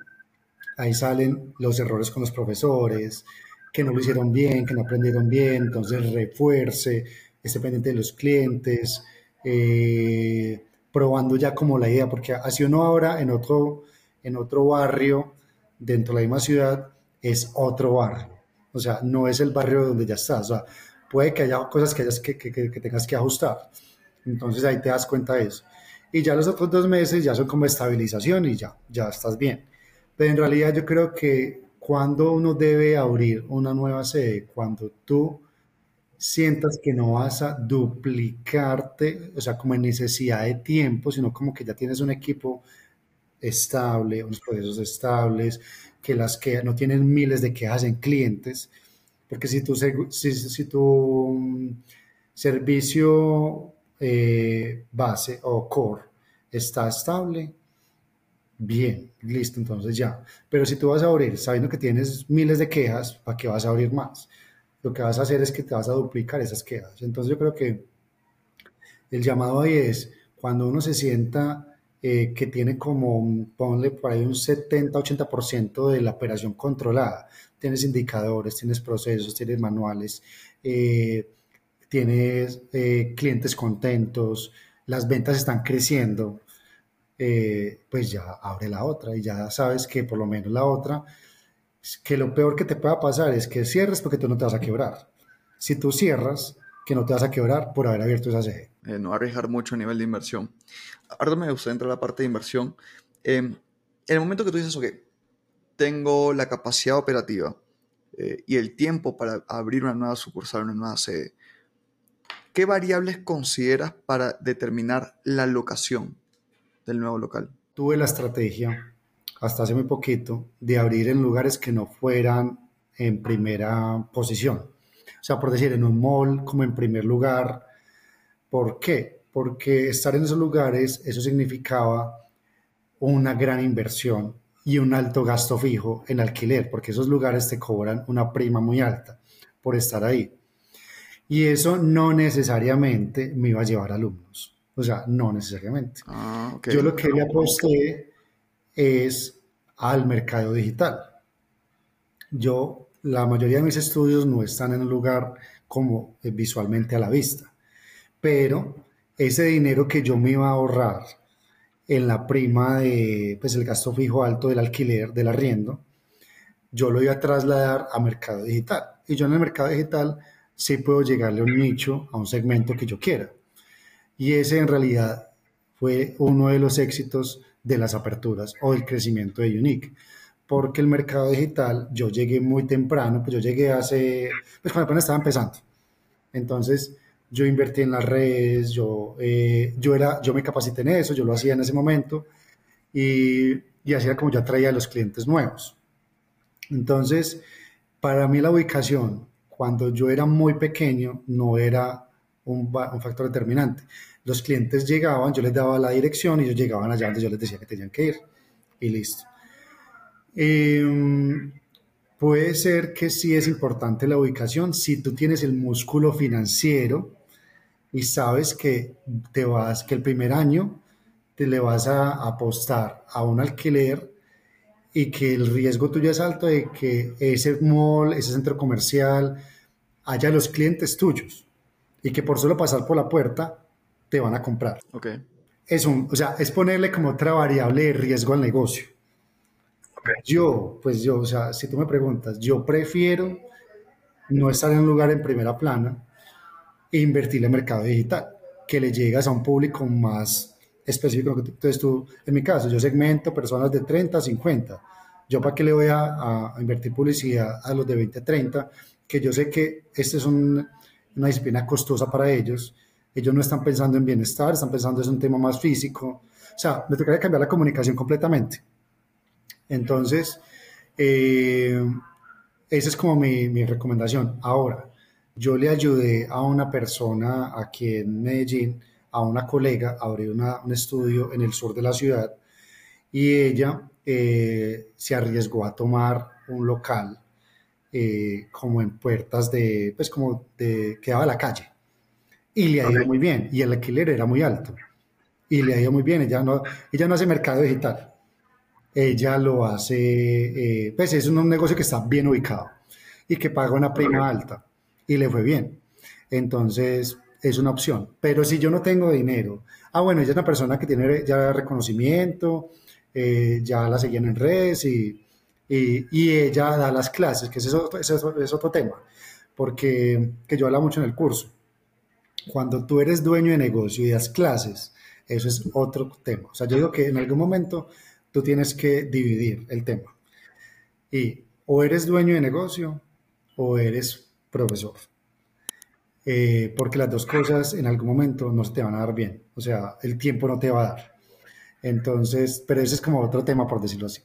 Ahí salen los errores con los profesores, que no lo hicieron bien, que no aprendieron bien, entonces refuerce, esté pendiente de los clientes, eh, probando ya como la idea, porque así uno ahora en otro, en otro barrio dentro de la misma ciudad es otro barrio. O sea, no es el barrio donde ya estás. O sea, puede que haya cosas que, hayas que, que, que, tengas que ajustar. Entonces ahí te das cuenta de eso. Y ya los otros dos meses ya son como estabilización y ya, ya estás bien. Pero en realidad yo creo que cuando uno debe abrir una nueva sede, cuando tú sientas que no vas a duplicarte, o sea, como en necesidad de tiempo, sino como que ya tienes un equipo estable, unos procesos estables, que las que no tienen miles de quejas en clientes, porque si tu, si, si tu mm, servicio eh, base o core está estable, bien, listo, entonces ya. Pero si tú vas a abrir sabiendo que tienes miles de quejas, ¿para qué vas a abrir más? Lo que vas a hacer es que te vas a duplicar esas quejas. Entonces yo creo que el llamado ahí es cuando uno se sienta eh, que tiene como, ponle por ahí un 70-80% de la operación controlada. Tienes indicadores, tienes procesos, tienes manuales, eh, tienes eh, clientes contentos, las ventas están creciendo, pues ya abre la otra y ya sabes que por lo menos la otra, que lo peor que te pueda pasar es que cierres porque tú no te vas a quebrar. Si tú cierras, que no te vas a quebrar por haber abierto esa CG. Eh, no arriesgar mucho a nivel de inversión. Ahora me gusta entrar a la parte de inversión. Em, en el momento que tú dices, ok, tengo la capacidad operativa eh, y el tiempo para abrir una nueva sucursal, una nueva sede, ¿qué variables consideras para determinar la locación del nuevo local? Tuve la estrategia, hasta hace muy poquito, de abrir en lugares que no fueran en primera posición. O sea, por decir, en un mall como en primer lugar. ¿Por qué? Porque estar en esos lugares, eso significaba una gran inversión y un alto gasto fijo en alquiler, porque esos lugares te cobran una prima muy alta por estar ahí. Y eso no necesariamente me iba a llevar alumnos. O sea, no necesariamente. Ah, Yo lo que le aposté es al mercado digital. Yo la mayoría de mis estudios no están en un lugar como eh, visualmente a la vista, pero ese dinero que yo me iba a ahorrar en la prima de, pues el gasto fijo alto del alquiler, del arriendo, yo lo iba a trasladar a mercado digital. Y yo en el mercado digital sí puedo llegarle a un nicho, a un segmento que yo quiera. Y ese en realidad fue uno de los éxitos de las aperturas o del crecimiento de Unique porque el mercado digital, yo llegué muy temprano, pues yo llegué hace, pues cuando apenas estaba empezando. Entonces, yo invertí en las redes, yo, eh, yo, era, yo me capacité en eso, yo lo hacía en ese momento y, y así era como yo atraía a los clientes nuevos. Entonces, para mí la ubicación, cuando yo era muy pequeño, no era un, factor determinante. Los clientes llegaban, yo les daba la dirección y ellos llegaban allá donde yo les decía que tenían que ir y listo. Em, puede ser que sí es importante la ubicación si tú tienes el músculo financiero y sabes que te vas, que el primer año te le vas a apostar a un alquiler y que el riesgo tuyo es alto de que ese mall, ese centro comercial, haya los clientes tuyos y que por solo pasar por la puerta te van a comprar. Okay. Es un, o sea, es ponerle como otra variable de riesgo al negocio. Yo, pues yo, o sea, si tú me preguntas, yo prefiero no estar en un lugar en primera plana e invertir en mercado digital, que le llegas a un público más específico. Entonces tú, en mi caso, yo segmento personas de 30 a 50. Yo para qué le voy a, invertir publicidad a los de 20 a 30, que yo sé que esta es una disciplina costosa para ellos. Ellos no están pensando en bienestar, están pensando en un tema más físico. O sea, me tocaría cambiar la comunicación completamente. Entonces, eh, esa es como mi, recomendación. Ahora, yo le ayudé a una persona aquí en Medellín, a una colega, a abrir un estudio en el sur de la ciudad y ella eh, se arriesgó a tomar un local eh, como en puertas de, pues como de, que daba a la calle. Y le ha ido muy bien. Y el alquiler era muy alto. Y le ha ido muy bien. Ella no, ella no hace mercado digital ella lo hace, eh, pues es un negocio que está bien ubicado y que paga una prima alta y le fue bien. Entonces es una opción. Pero si yo no tengo dinero, ah, bueno, ella es una persona que tiene ya reconocimiento, eh, ya la seguían en redes y, y, ella da las clases, que ese es otro, es otro tema, porque que yo hablo mucho en el curso. Cuando tú eres dueño de negocio y das clases, eso es otro tema. O sea, yo digo que en algún momento tú tienes que dividir el tema. Y o eres dueño de negocio o eres profesor. Eh, porque las dos cosas en algún momento no se te van a dar bien. O sea, el tiempo no te va a dar. Entonces, pero ese es como otro tema, por decirlo así.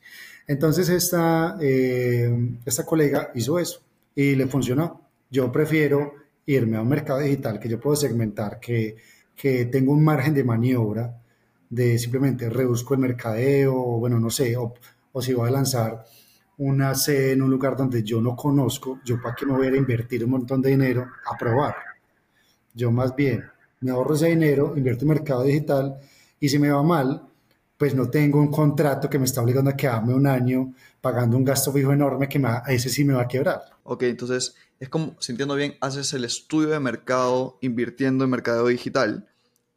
Entonces, esta, eh, esta colega hizo eso y le funcionó. Yo prefiero irme a un mercado digital que yo puedo segmentar, que, que tengo un margen de maniobra de simplemente reduzco el mercadeo, o bueno, no sé, o, o si voy a lanzar una sede en un lugar donde yo no conozco, yo para qué me voy a invertir un montón de dinero a probar. Yo más bien me ahorro ese dinero, invierto en mercado digital y si me va mal, pues no tengo un contrato que me está obligando a quedarme un año pagando un gasto fijo enorme que a ese sí me va a quebrar. Ok, entonces es como, si entiendo bien, haces el estudio de mercado invirtiendo en mercado digital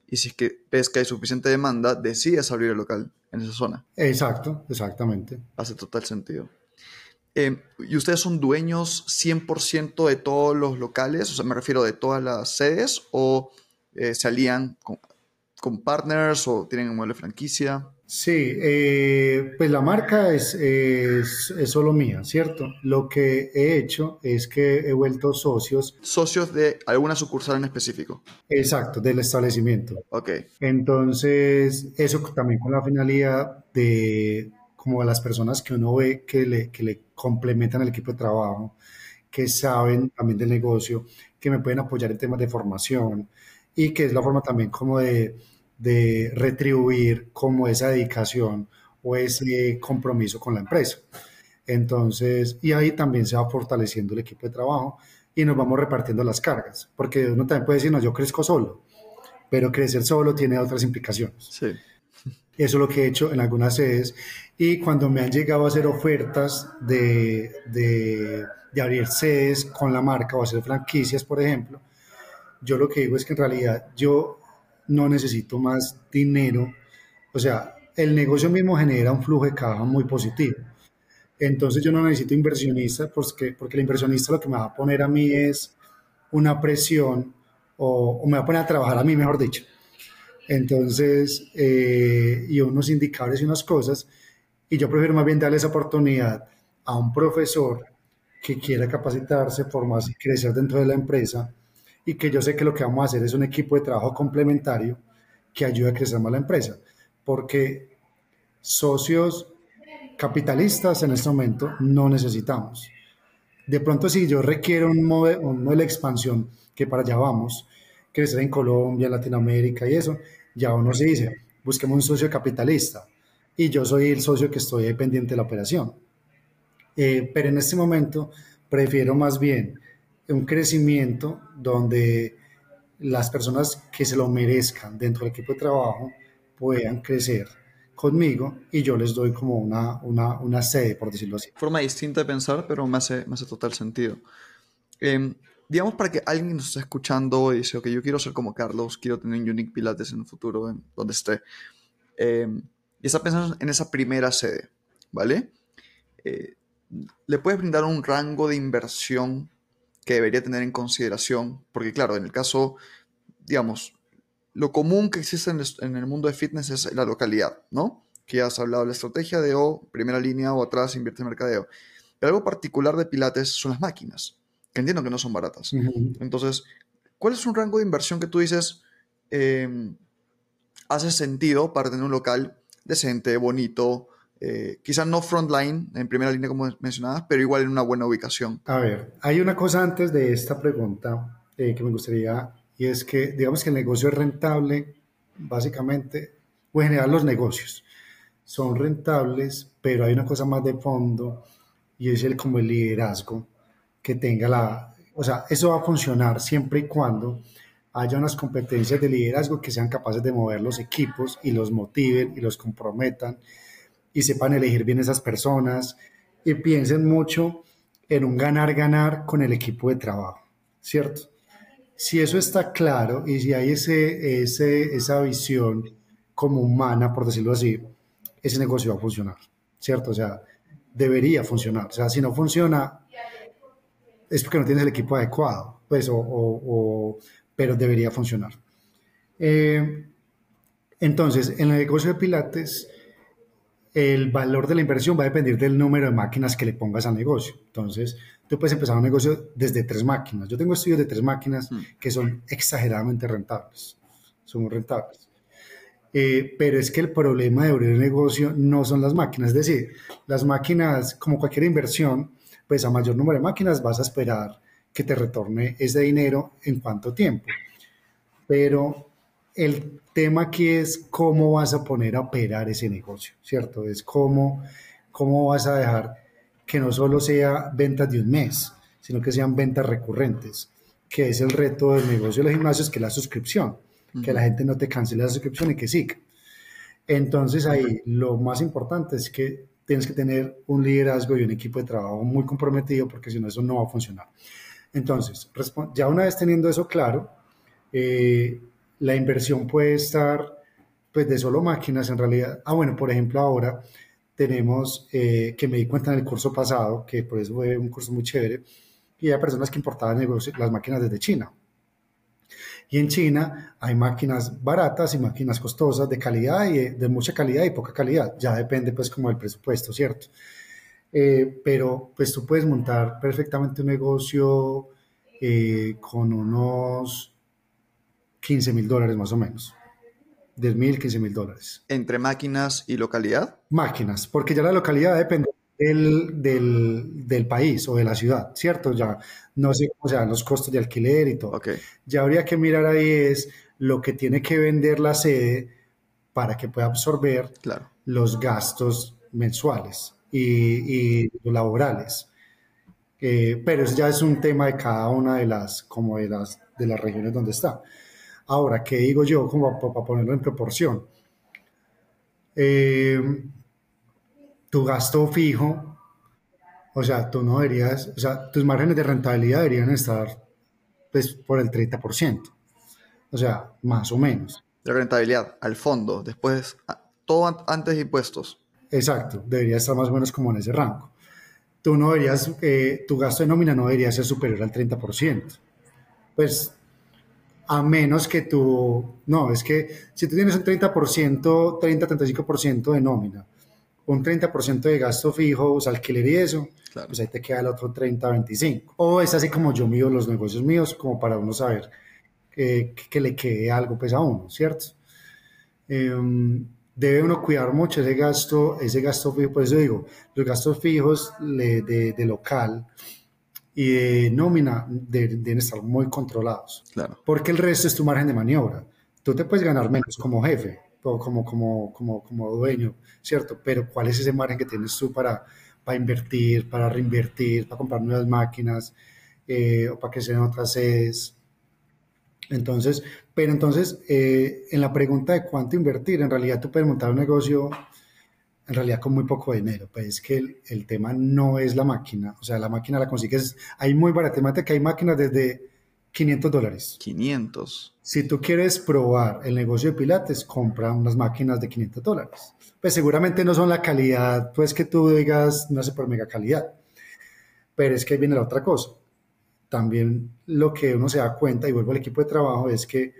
y si es que ves que hay suficiente demanda, decides abrir el local en esa zona. Exacto, exactamente. Hace total sentido. Eh, ¿Y ustedes son dueños 100% de todos los locales? O sea, me refiero de todas las sedes o eh, se alían con, con, partners o tienen un modelo de franquicia? Sí, eh, pues la marca es, es, es, solo mía, ¿cierto? Lo que he hecho es que he vuelto socios. ¿Socios de alguna sucursal en específico? Exacto, del establecimiento. Ok. Entonces, eso también con la finalidad de como a las personas que uno ve que le, que le complementan el equipo de trabajo, que saben también del negocio, que me pueden apoyar en temas de formación y que es la forma también como de, de retribuir como esa dedicación o ese compromiso con la empresa. Entonces, y ahí también se va fortaleciendo el equipo de trabajo y nos vamos repartiendo las cargas, porque uno también puede decir, no, yo crezco solo, pero crecer solo tiene otras implicaciones. Sí. Eso es lo que he hecho en algunas sedes. Y cuando me han llegado a hacer ofertas de, de, de, abrir sedes con la marca o hacer franquicias, por ejemplo, yo lo que digo es que en realidad yo no necesito más dinero. O sea, el negocio mismo genera un flujo de caja muy positivo. Entonces yo no necesito inversionistas porque, porque el inversionista lo que me va a poner a mí es una presión o, o me va a poner a trabajar a mí, mejor dicho entonces, eh, y unos indicadores y unas cosas, y yo prefiero más bien darle esa oportunidad a un profesor que quiera capacitarse, formarse y crecer dentro de la empresa, y que yo sé que lo que vamos a hacer es un equipo de trabajo complementario que ayude a crecer más la empresa, porque socios capitalistas en este momento no necesitamos. De pronto, si yo requiero un modelo, un modelo de expansión, que para allá vamos, crecer en Colombia, Latinoamérica y eso, ya uno se dice, busquemos un socio capitalista y yo soy el socio que estoy pendiente de la operación. Eh, pero en este momento prefiero más bien un crecimiento donde las personas que se lo merezcan dentro del equipo de trabajo puedan crecer conmigo y yo les doy como una, una, una sede, por decirlo así. Forma distinta de pensar, pero me hace, me hace total sentido. Eh, digamos para que alguien nos esté escuchando y dice, ok, yo quiero ser como Carlos, quiero tener un Unique Pilates en el futuro, en donde esté, eh, y está pensando en esa primera sede, ¿vale? Eh, le puedes brindar un rango de inversión que debería tener en consideración, porque claro, en el caso, digamos, lo común que existe en el, en el mundo de fitness es la localidad, ¿no? Que ya has hablado de la estrategia de o primera línea o atrás invierte en mercadeo. Pero algo particular de Pilates son las máquinas que entiendo que no son baratas. Entonces, ¿cuál es un rango de inversión que tú dices eh, hace sentido para tener un local decente, bonito, eh, quizás no frontline, en primera línea como mencionabas, pero igual en una buena ubicación? A ver, hay una cosa antes de esta pregunta eh, que me gustaría, y es que digamos que el negocio es rentable, básicamente, o en general los negocios son rentables, pero hay una cosa más de fondo, y es el como el liderazgo que tenga la... O sea, eso va a funcionar siempre y cuando haya unas competencias de liderazgo que sean capaces de mover los equipos y los motiven y los comprometan y sepan elegir bien esas personas y piensen mucho en un ganar-ganar con el equipo de trabajo, ¿cierto? Si eso está claro y si hay ese, ese, esa visión como humana, por decirlo así, ese negocio va a funcionar, ¿cierto? O sea, debería funcionar. O sea, si no funciona, es porque no tienes el equipo adecuado, pues, o, o, pero debería funcionar. Eh, entonces, en el negocio de Pilates, el valor de la inversión va a depender del número de máquinas que le pongas al negocio. Entonces, tú puedes empezar un negocio desde tres máquinas. Yo tengo estudios de tres máquinas mm. que son exageradamente rentables. Son muy rentables. Eh, pero es que el problema de abrir un negocio no son las máquinas. Es decir, las máquinas, como cualquier inversión, pues a mayor número de máquinas vas a esperar que te retorne ese dinero en cuánto tiempo. Pero el tema aquí es cómo vas a poner a operar ese negocio, ¿cierto? Es cómo, cómo vas a dejar que no solo sea ventas de un mes, sino que sean ventas recurrentes, que es el reto del negocio de los gimnasios, que es la suscripción, que la gente no te cancele la suscripción y que siga. Entonces ahí lo más importante es que tienes que tener un liderazgo y un equipo de trabajo muy comprometido porque si no eso no va a funcionar. Entonces, ya una vez teniendo eso claro, eh, la inversión puede estar pues de solo máquinas en realidad. Ah, bueno, por ejemplo ahora tenemos, eh, que me di cuenta en el curso pasado, que por eso fue un curso muy chévere, y hay personas que importaban las máquinas desde China. Y en China hay máquinas baratas y máquinas costosas de calidad y de, mucha calidad y poca calidad. Ya depende pues como del presupuesto, ¿cierto? Eh, pero pues tú puedes montar perfectamente un negocio eh, con unos 15 mil dólares más o menos. 10 mil, 15 mil dólares. ¿Entre máquinas y localidad? Máquinas, porque ya la localidad depende del, del, del, país o de la ciudad, ¿cierto? Ya no sé cómo sean los costos de alquiler y todo. Ya habría que mirar ahí es lo que tiene que vender la sede para que pueda absorber los gastos mensuales y, y laborales. Eh, pero eso ya es un tema de cada una de las, como de las, de las regiones donde está. Ahora, ¿qué digo yo? Como para ponerlo en proporción. Eh, tu gasto fijo, o sea, tú no deberías, o sea, tus márgenes de rentabilidad deberían estar pues, por el 30%, o sea, más o menos. De rentabilidad, al fondo, después, todo antes de impuestos. Exacto, debería estar más o menos como en ese rango. Tú no deberías, eh, tu gasto de nómina no debería ser superior al 30%. Pues a menos que tú, no, es que si tú tienes un 30%, 30-35% de nómina, un 30% de gasto fijo, o sea, alquiler y eso, pues ahí te queda el otro 30-25. O es así como yo mido los negocios míos, como para uno saber que, le quede algo pues a uno, ¿cierto? Em, debe uno cuidar mucho ese gasto, ese gasto fijo, por eso digo, los gastos fijos de, de local, y de nómina deben estar muy controlados. Claro. Porque el resto es tu margen de maniobra. Tú te puedes ganar menos como jefe o como, como, como, como dueño, ¿cierto? Pero ¿cuál es ese margen que tienes tú para, para invertir, para reinvertir, para comprar nuevas máquinas eh, o para que sean otras sedes? Entonces, pero entonces, eh, en la pregunta de cuánto invertir, en realidad tú puedes montar un negocio en realidad con muy poco dinero. Pues es que el, tema no es la máquina, o sea, la máquina la consigues, hay muy barata, que hay máquinas desde 500 dólares. 500. Si tú quieres probar el negocio de pilates, compra unas máquinas de 500 dólares. Pues seguramente no son la calidad, pues que tú digas, no sé, por mega calidad. Pero es que ahí viene la otra cosa. También lo que uno se da cuenta, y vuelvo al equipo de trabajo, es que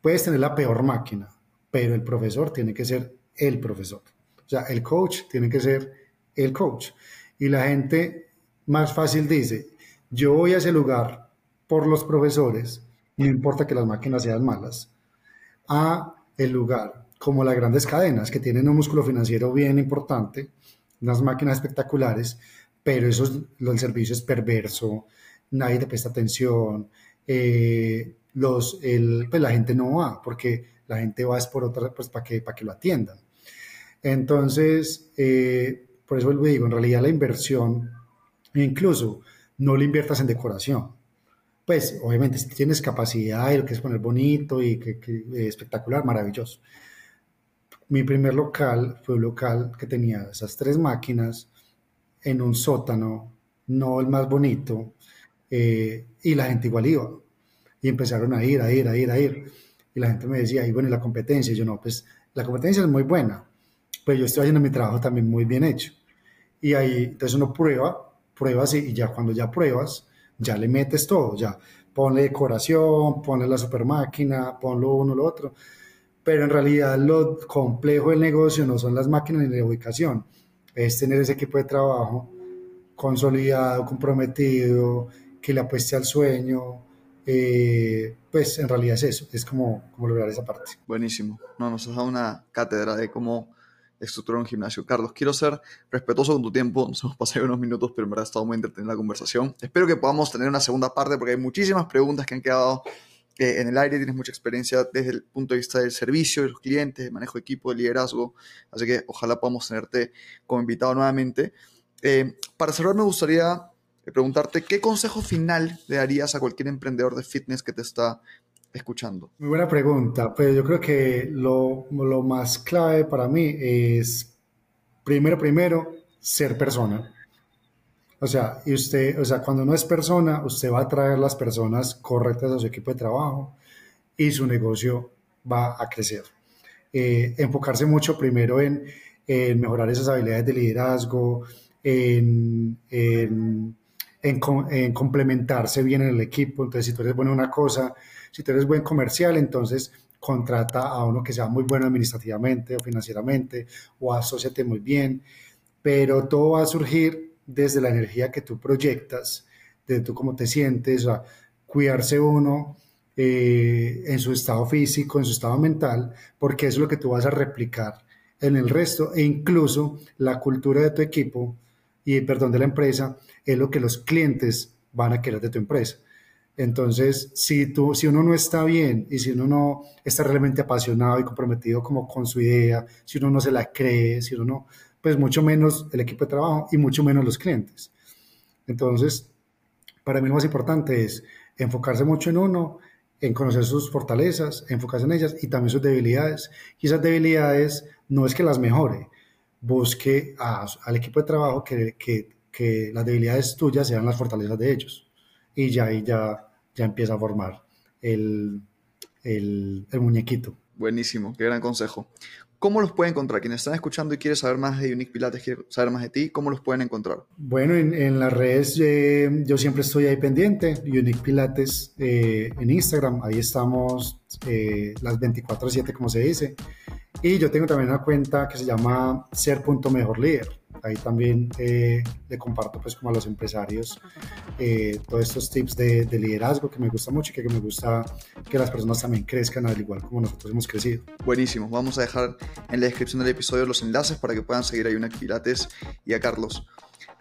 puedes tener la peor máquina, pero el profesor tiene que ser el profesor. O sea, el coach tiene que ser el coach. Y la gente más fácil dice, yo voy a ese lugar por los profesores, no importa que las máquinas sean malas, a el lugar como las grandes cadenas que tienen un músculo financiero bien importante, unas máquinas espectaculares, pero eso el servicio es perverso, nadie te presta atención, eh, los, el, pues la gente no va, porque la gente va es por otra, pues para que, para que lo atiendan. Entonces, eh, por eso vuelvo digo, en realidad la inversión, incluso no la inviertas en decoración. Pues obviamente si tienes capacidad y lo quieres poner bonito y que, eh, espectacular, maravilloso. Mi primer local fue un local que tenía esas tres máquinas en un sótano, no el más bonito, eh, y la gente igual iba. Y empezaron a ir, a ir, a ir, a ir. Y la gente me decía, y bueno, ¿y la competencia? Y yo no, pues la competencia es muy buena, pues yo estoy haciendo mi trabajo también muy bien hecho. Y ahí, entonces uno prueba, pruebas y, ya cuando ya pruebas, ya le metes todo, ya ponle decoración, ponle la super máquina, ponlo uno, lo otro. Pero en realidad lo complejo del negocio no son las máquinas ni la ubicación, es tener ese equipo de trabajo consolidado, comprometido, que le apueste al sueño, eh, pues en realidad es eso, es como, como lograr esa parte. Buenísimo. No, nos has dado una cátedra de cómo estructurar un gimnasio. Carlos, quiero ser respetuoso con tu tiempo, nos hemos pasado unos minutos, pero en verdad ha estado muy entretenida la conversación. Espero que podamos tener una segunda parte porque hay muchísimas preguntas que han quedado eh, en el aire, tienes mucha experiencia desde el punto de vista del servicio, de los clientes, de manejo de equipo, de liderazgo, así que ojalá podamos tenerte como invitado nuevamente. Eh, para cerrar, me gustaría preguntarte qué consejo final le darías a cualquier emprendedor de fitness que te está escuchando. Muy buena pregunta, pero yo creo que lo, más clave para mí es, primero, primero, ser persona. O sea, y usted, o sea, cuando uno es persona, usted va a traer las personas correctas a su equipo de trabajo y su negocio va a crecer. Eh, enfocarse mucho primero en, mejorar esas habilidades de liderazgo, en, complementarse bien en el equipo. Entonces, si tú eres bueno en una cosa, si tú eres buen comercial, entonces contrata a uno que sea muy bueno administrativamente o financieramente o asóciate muy bien. Pero todo va a surgir desde la energía que tú proyectas, de tú cómo te sientes, o cuidarse uno eh, en su estado físico, en su estado mental, porque eso es lo que tú vas a replicar en el resto e incluso la cultura de tu equipo y perdón de la empresa es lo que los clientes van a querer de tu empresa. Entonces, si, tú, si uno no está bien y si uno no está realmente apasionado y comprometido como con su idea, si uno no se la cree, si uno no, pues mucho menos el equipo de trabajo y mucho menos los clientes. Entonces, para mí lo más importante es enfocarse mucho en uno, en conocer sus fortalezas, enfocarse en ellas y también sus debilidades. Y esas debilidades no es que las mejore, busque al equipo de trabajo que, que, que, las debilidades tuyas sean las fortalezas de ellos. Y ya ahí ya, ya empieza a formar el, el, el muñequito. Buenísimo, qué gran consejo. ¿Cómo los pueden encontrar? Quienes están escuchando y quieren saber más de Unique Pilates, quieren saber más de ti, ¿cómo los pueden encontrar? Bueno, en, las redes eh, yo siempre estoy ahí pendiente, Unique Pilates eh, en Instagram, ahí estamos eh, las 24/7 como se dice. Y yo tengo también una cuenta que se llama ser.mejorlíder ahí también eh, le comparto pues como a los empresarios eh, todos estos tips de, liderazgo que me gusta mucho y que, me gusta que las personas también crezcan al igual como nosotros hemos crecido. Buenísimo, vamos a dejar en la descripción del episodio los enlaces para que puedan seguir a Yuna Pilates y a Carlos.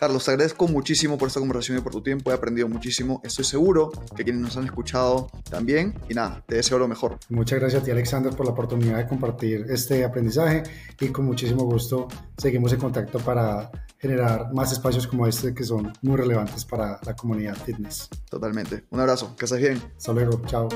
Carlos, te agradezco muchísimo por esta conversación y por tu tiempo. He aprendido muchísimo. Estoy seguro que quienes nos han escuchado también. Y nada, te deseo lo mejor. Muchas gracias a ti, Alexander, por la oportunidad de compartir este aprendizaje. Y con muchísimo gusto seguimos en contacto para generar más espacios como este que son muy relevantes para la comunidad fitness. Totalmente. Un abrazo. Que estés bien. Hasta luego. Chao.